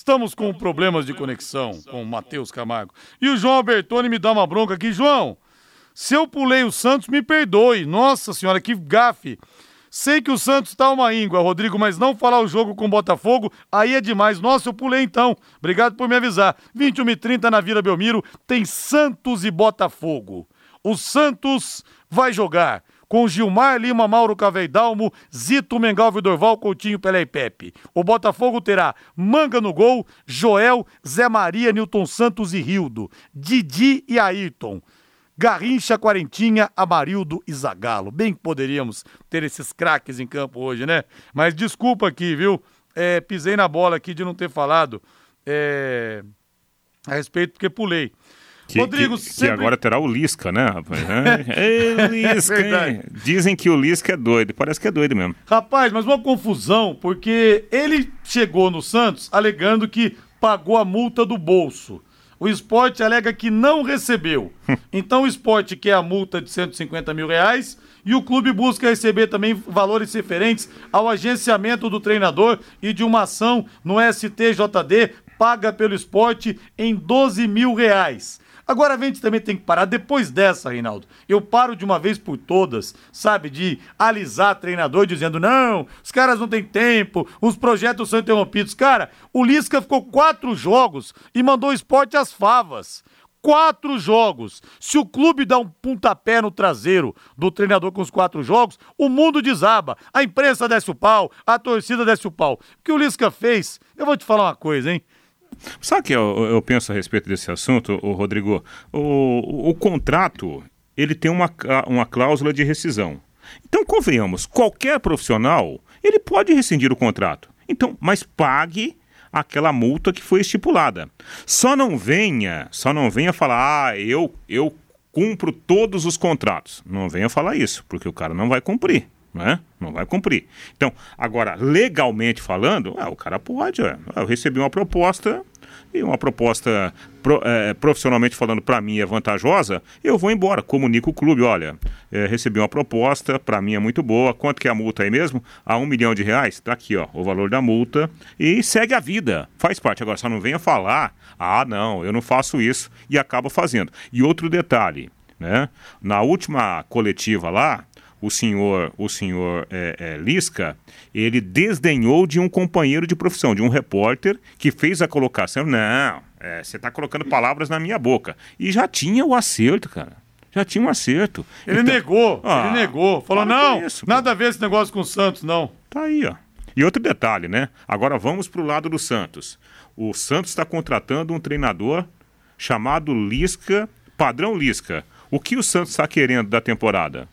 Estamos com problemas de conexão com o Matheus Camargo. E o João Albertoni me dá uma bronca aqui. João, se eu pulei o Santos, me perdoe. Nossa senhora, que gafe. Sei que o Santos tá uma íngua, Rodrigo, mas não falar o jogo com o Botafogo, aí é demais. Nossa, eu pulei então. Obrigado por me avisar. 21 e 30 na Vila Belmiro, tem Santos e Botafogo. O Santos vai jogar com Gilmar Lima, Mauro Caveidalmo, Zito, Mengalvio Dorval, Coutinho, Pelé e Pepe. O Botafogo terá Manga no gol, Joel, Zé Maria, Newton Santos e Rildo, Didi e Ayrton. Garrincha, Quarentinha, Amarildo e Zagalo. Bem que poderíamos ter esses craques em campo hoje, né? Mas desculpa aqui, viu? É, pisei na bola aqui de não ter falado é, a respeito, porque pulei. Que, Rodrigo, que, sempre... que agora terá o Lisca, né, rapaz? Ei, *laughs* Lisca, é Dizem que o Lisca é doido. Parece que é doido mesmo. Rapaz, mas uma confusão, porque ele chegou no Santos alegando que pagou a multa do bolso. O esporte alega que não recebeu. *laughs* Então o esporte quer a multa de 150 mil reais e o clube busca receber também valores referentes ao agenciamento do treinador e de uma ação no STJD paga pelo esporte em 12 mil reais. Agora a gente também tem que parar depois dessa, Reinaldo. Eu paro de uma vez por todas, sabe, de alisar treinador dizendo: não, os caras não têm tempo, os projetos são interrompidos. Cara, o Lisca ficou quatro jogos e mandou o esporte às favas. Quatro jogos. Se o clube dá um pontapé no traseiro do treinador com os quatro jogos, o mundo desaba. A imprensa desce o pau, a torcida desce o pau. O que o Lisca fez, eu vou te falar uma coisa, hein? Sabe o que eu, eu, penso a respeito desse assunto, o Rodrigo? O, o, o, contrato, ele tem uma, uma cláusula de rescisão. Então, convenhamos, qualquer profissional, ele pode rescindir o contrato. Então, mas pague aquela multa que foi estipulada. Só não venha, só não venha falar, ah, eu, eu cumpro todos os contratos. Não venha falar isso, porque o cara não vai cumprir né? Não vai cumprir. Então, agora, legalmente falando, ah, o cara pode. É. Eu recebi uma proposta e uma proposta pro, é, profissionalmente falando para mim é vantajosa, eu vou embora, comunico o clube, olha, é, recebi uma proposta, para mim é muito boa, quanto que é a multa aí mesmo? A um milhão de reais? Tá aqui, ó, o valor da multa e segue a vida, faz parte. Agora, só não venha falar, ah, não, eu não faço isso e acaba fazendo. E outro detalhe, né? Na última coletiva lá, o senhor, o senhor é, é, Lisca, ele desdenhou de um companheiro de profissão, de um repórter que fez a colocação. Não, é, você está colocando palavras na minha boca. E já tinha o acerto, cara. Já tinha um acerto. Ele então, negou, ah, ele negou. Falou, não, isso, nada a ver esse negócio com o Santos, não. Tá aí, ó. E outro detalhe, né? Agora vamos para o lado do Santos. O Santos está contratando um treinador chamado Lisca, padrão Lisca. O que o Santos está querendo da temporada?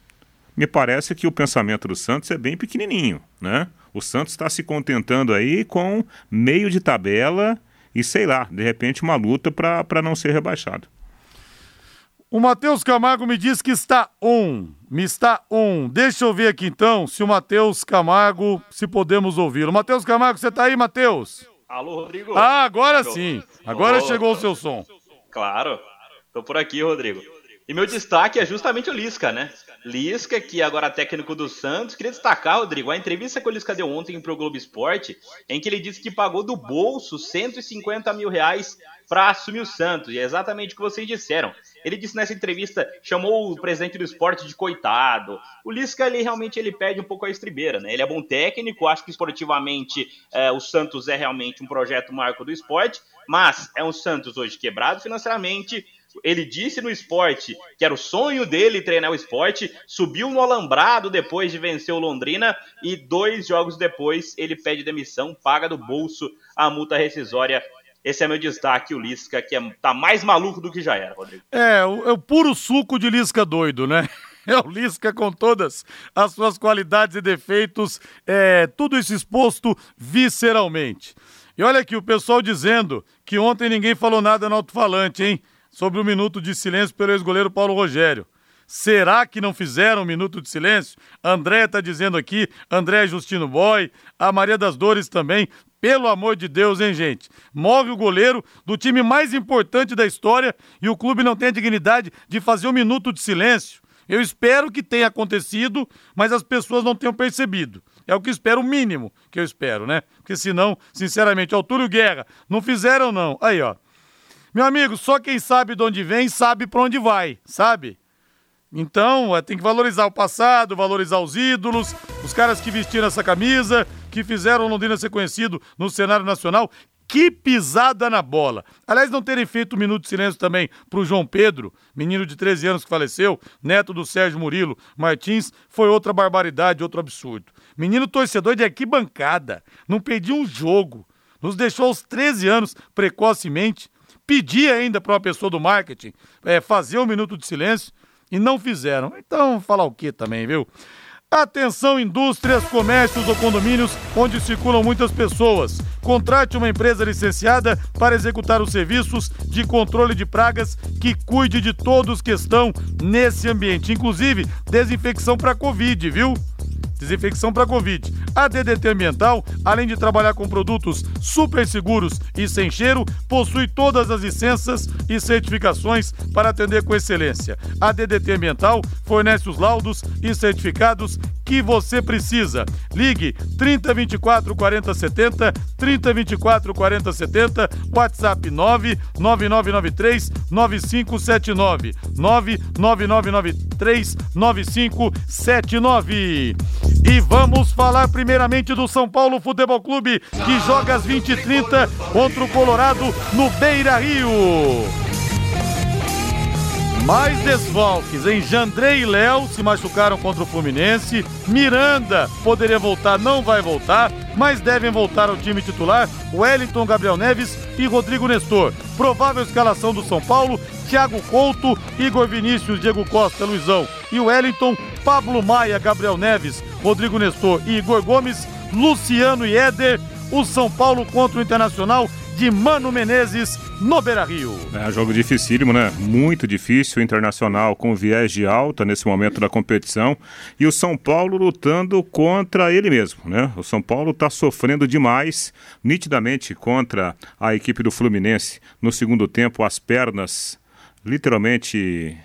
Me parece que o pensamento do Santos é bem pequenininho, né? O Santos está se contentando aí com meio de tabela e, sei lá, de repente uma luta para não ser rebaixado. O Matheus Camargo me diz que está um. Me está um. Deixa eu ver aqui então se o Matheus Camargo, se podemos ouvi-lo. Matheus Camargo, você está aí, Matheus? Alô, Rodrigo. Ah, agora sim. Agora chegou o seu som. Claro. Tô por aqui, Rodrigo. E meu destaque é justamente o Lisca, né? Lisca, que agora é técnico do Santos. Queria destacar, Rodrigo, a entrevista que o Lisca deu ontem para o Globo Esporte, em que ele disse que pagou do bolso 150 mil reais para assumir o Santos. E é exatamente o que vocês disseram. Ele disse nessa entrevista, chamou o presidente do esporte de coitado. O Lisca, ele realmente ele perde um pouco a estribeira, né? Ele é bom técnico, acho que esportivamente é, o Santos é realmente um projeto marco do esporte, mas é um Santos hoje quebrado financeiramente, ele disse no esporte que era o sonho dele treinar o esporte, subiu no alambrado depois de vencer o Londrina e dois jogos depois ele pede demissão, paga do bolso a multa rescisória. Esse é meu destaque, o Lisca, que é, tá mais maluco do que já era, Rodrigo. É, o, é o puro suco de Lisca doido, né? *laughs* É o Lisca com todas as suas qualidades e defeitos, é, tudo isso exposto visceralmente. E olha aqui, o pessoal dizendo que ontem ninguém falou nada no alto-falante, hein? Sobre o minuto de silêncio pelo ex-goleiro Paulo Rogério. Será que não fizeram um minuto de silêncio? André está dizendo aqui, André Justino Boy, a Maria das Dores também. Pelo amor de Deus, hein, gente? Morre o goleiro do time mais importante da história e o clube não tem a dignidade de fazer um minuto de silêncio. Eu espero que tenha acontecido, mas as pessoas não tenham percebido. É o que espero, o mínimo que eu espero, né? Porque senão, sinceramente, Altúrio Guerra, não fizeram não. Aí, ó. Meu amigo, só quem sabe de onde vem sabe para onde vai, sabe? Então, é, tem que valorizar o passado, valorizar os ídolos, os caras que vestiram essa camisa, que fizeram o Londrina ser conhecido no cenário nacional. Que pisada na bola! Aliás, não terem feito um minuto de silêncio também para o João Pedro, menino de 13 anos que faleceu, neto do Sérgio Murilo Martins, foi outra barbaridade, outro absurdo. Menino torcedor de arquibancada, não pediu um jogo, nos deixou aos 13 anos precocemente pedir ainda para uma pessoa do marketing é, fazer um minuto de silêncio e não fizeram. Então, falar o que também, viu? Atenção indústrias, comércios ou condomínios onde circulam muitas pessoas. Contrate uma empresa licenciada para executar os serviços de controle de pragas que cuide de todos que estão nesse ambiente, inclusive desinfecção para Covid, viu? Desinfecção para Covid. A DDT Ambiental, além de trabalhar com produtos super seguros e sem cheiro, possui todas as licenças e certificações para atender com excelência. A DDT Ambiental fornece os laudos e certificados que você precisa. Ligue 3024 40 70, 3024 40 70, WhatsApp 99993 9579, 99993 9579. E vamos falar primeiramente do São Paulo Futebol Clube, que joga às 20h30 contra o Colorado no Beira Rio. Mais desfalques em Jandrei e Léo se machucaram contra o Fluminense. Miranda poderia voltar, não vai voltar, mas devem voltar ao time titular Wellington, Gabriel Neves e Rodrigo Nestor. Provável escalação do São Paulo: Thiago Couto, Igor Vinícius, Diego Costa, Luizão e Wellington, Pablo Maia, Gabriel Neves, Rodrigo Nestor e Igor Gomes, Luciano e Éder. O São Paulo contra o Internacional de Mano Menezes no Beira Rio. É jogo dificílimo, né? Muito difícil. Internacional com viés de alta nesse momento da competição. E o São Paulo lutando contra ele mesmo, né? O São Paulo está sofrendo demais, nitidamente, contra a equipe do Fluminense. No segundo tempo, as pernas literalmente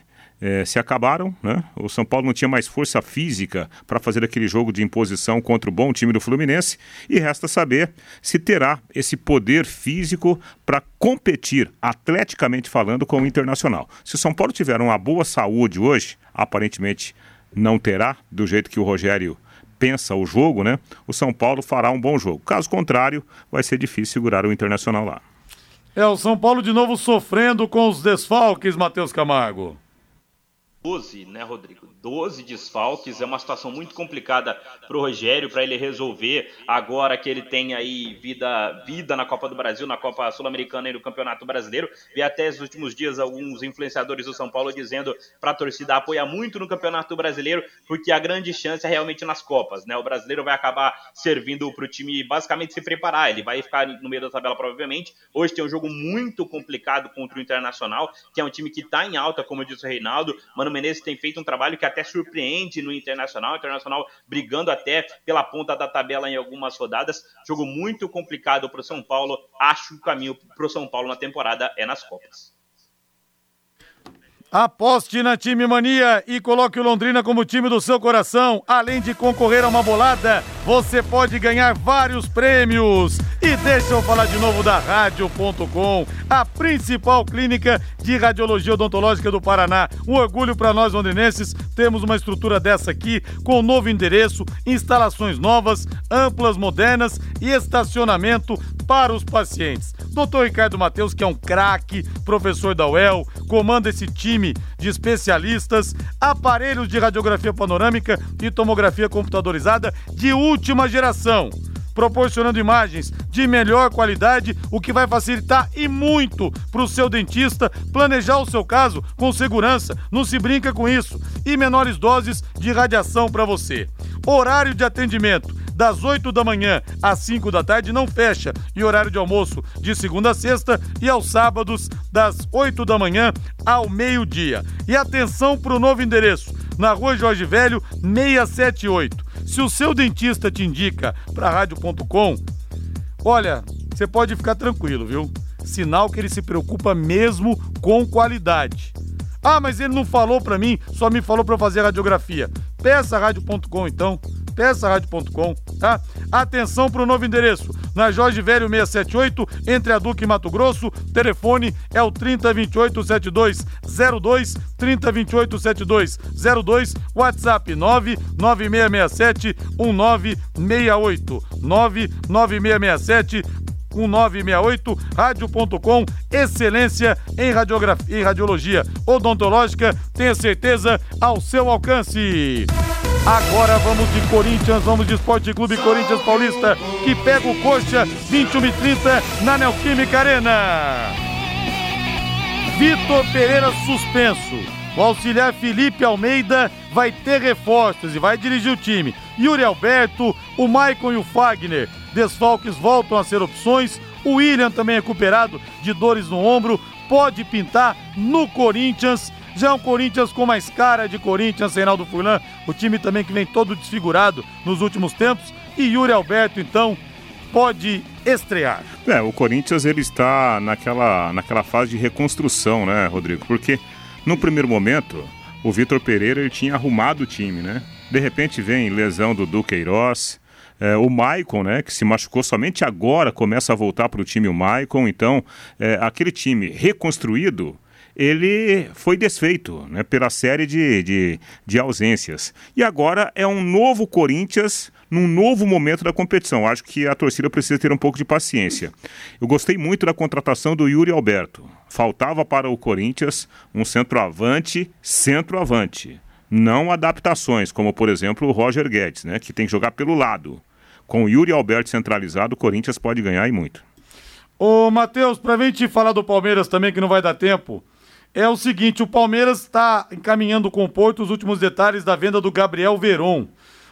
é, se acabaram, né? O São Paulo não tinha mais força física para fazer aquele jogo de imposição contra o bom time do Fluminense e resta saber se terá esse poder físico para competir, atleticamente falando, com o Internacional. Se o São Paulo tiver uma boa saúde hoje, aparentemente não terá, do jeito que o Rogério pensa o jogo, né? O São Paulo fará um bom jogo. Caso contrário, vai ser difícil segurar o Internacional lá. É o São Paulo de novo sofrendo com os desfalques, Matheus Camargo. 12, né, Rodrigo? 12 desfalques, é uma situação muito complicada para o Rogério, para ele resolver agora que ele tem aí vida, vida na Copa do Brasil, na Copa Sul-Americana e no Campeonato Brasileiro. Vi até nos últimos dias alguns influenciadores do São Paulo dizendo para a torcida apoiar muito no Campeonato Brasileiro, porque a grande chance é realmente nas Copas, né? O brasileiro vai acabar servindo para o time basicamente se preparar, ele vai ficar no meio da tabela provavelmente. Hoje tem um jogo muito complicado contra o Internacional, que é um time que está em alta, como disse o Reinaldo. Mano Menezes tem feito um trabalho que até surpreende no Internacional. Internacional brigando até pela ponta da tabela em algumas rodadas. Jogo muito complicado para o São Paulo. Acho que o caminho para o São Paulo na temporada é nas Copas. Aposte na Time Mania e coloque o Londrina como time do seu coração. Além de concorrer a uma bolada, você pode ganhar vários prêmios. E deixa eu falar de novo da Rádio.com, a principal clínica de radiologia odontológica do Paraná. Um orgulho para nós londrinenses. Temos uma estrutura dessa aqui, com novo endereço, instalações novas, amplas, modernas e estacionamento para os pacientes. Doutor Ricardo Mateus, que é um craque, professor da UEL, comanda esse time de especialistas, aparelhos de radiografia panorâmica e tomografia computadorizada de última geração proporcionando imagens de melhor qualidade, o que vai facilitar e muito para o seu dentista planejar o seu caso com segurança. Não se brinca com isso. E menores doses de radiação para você. Horário de atendimento das 8 da manhã às 5 da tarde não fecha e horário de almoço de segunda a sexta e aos sábados das 8 da manhã ao meio-dia. E atenção para o novo endereço, na Rua Jorge Velho, 678. Se o seu dentista te indica para rádio.com, olha, você pode ficar tranquilo, viu? Sinal que ele se preocupa mesmo com qualidade. Ah, mas ele não falou para mim, só me falou para fazer radiografia. Peça rádio.com então peça rádio.com, tá? Atenção para o novo endereço, na Jorge Velho 678, entre a Duque e Mato Grosso, telefone é o 3028 7202, 3028 7202, WhatsApp 99667 1968, 99667 1968, rádio.com, excelência em radiografia e radiologia odontológica, tenha certeza ao seu alcance. Agora vamos de Corinthians, vamos de Esporte Clube Corinthians Paulista, que pega o coxa 21 e 30 na Neoquímica Arena. Vitor Pereira suspenso. O auxiliar Felipe Almeida vai ter reforços e vai dirigir o time. Yuri Alberto, o Maicon e o Fagner. Desfalques voltam a ser opções. O William também recuperado de dores no ombro. Pode pintar no Corinthians. Já é um Corinthians com mais cara de Corinthians, Reinaldo Furlan. O time também que vem todo desfigurado nos últimos tempos. E Yuri Alberto, então, pode estrear. É, o Corinthians ele está naquela, naquela fase de reconstrução, né, Rodrigo? Porque no primeiro momento, o Vitor Pereira ele tinha arrumado o time, né? De repente vem lesão do Duqueiroz, é, o Maicon, né, que se machucou somente agora, começa a voltar para o time o Maicon. Então, é, aquele time reconstruído, ele foi desfeito né, pela série de, de, de ausências. E agora é um novo Corinthians num novo momento da competição. Acho que a torcida precisa ter um pouco de paciência. Eu gostei muito da contratação do Yuri Alberto. Faltava para o Corinthians um centroavante, centroavante. Não adaptações, como por exemplo o Roger Guedes, né, que tem que jogar pelo lado. Com o Yuri Alberto centralizado, o Corinthians pode ganhar e muito. Ô, Matheus, pra gente falar do Palmeiras também, que não vai dar tempo, é o seguinte: o Palmeiras está encaminhando com o Porto os últimos detalhes da venda do Gabriel Veron.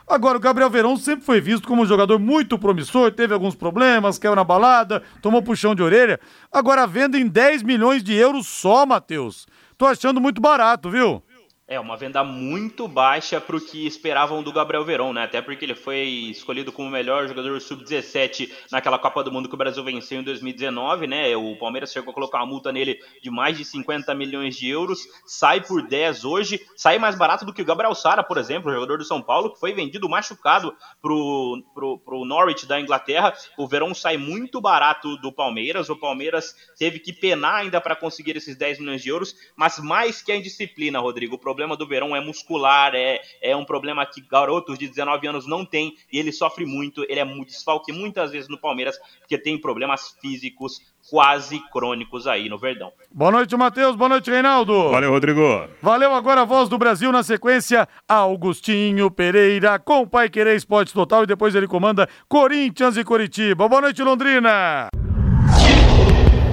Agora, o Gabriel Verão sempre foi visto como um jogador muito promissor, teve alguns problemas, caiu na balada, tomou puxão de orelha. Agora, venda em 10 milhões de euros só, Matheus. Tô achando muito barato, viu? É, uma venda muito baixa para o que esperavam do Gabriel Verón, né? Até porque ele foi escolhido como o melhor jogador sub-17 naquela Copa do Mundo que o Brasil venceu em 2019, né? O Palmeiras chegou a colocar uma multa nele de mais de 50 milhões de euros, sai por 10 hoje, sai mais barato do que o Gabriel Sara, por exemplo, jogador do São Paulo, que foi vendido machucado pro, pro Norwich da Inglaterra. O Verón sai muito barato do Palmeiras, o Palmeiras teve que penar ainda para conseguir esses 10 milhões de euros, mas mais que a indisciplina, Rodrigo, o problema problema do Verão é muscular, é, é um problema que garotos de 19 anos não têm e ele sofre muito, ele é muito desfalque muitas vezes no Palmeiras, porque tem problemas físicos quase crônicos aí no Verdão. Boa noite, Matheus. Boa noite, Reinaldo. Valeu, Rodrigo. Valeu agora a voz do Brasil na sequência, Augustinho Pereira com Pai Querer Esporte Total e depois ele comanda Corinthians e Coritiba. Boa noite, Londrina.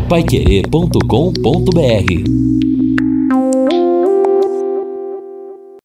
Paiquerê.com.br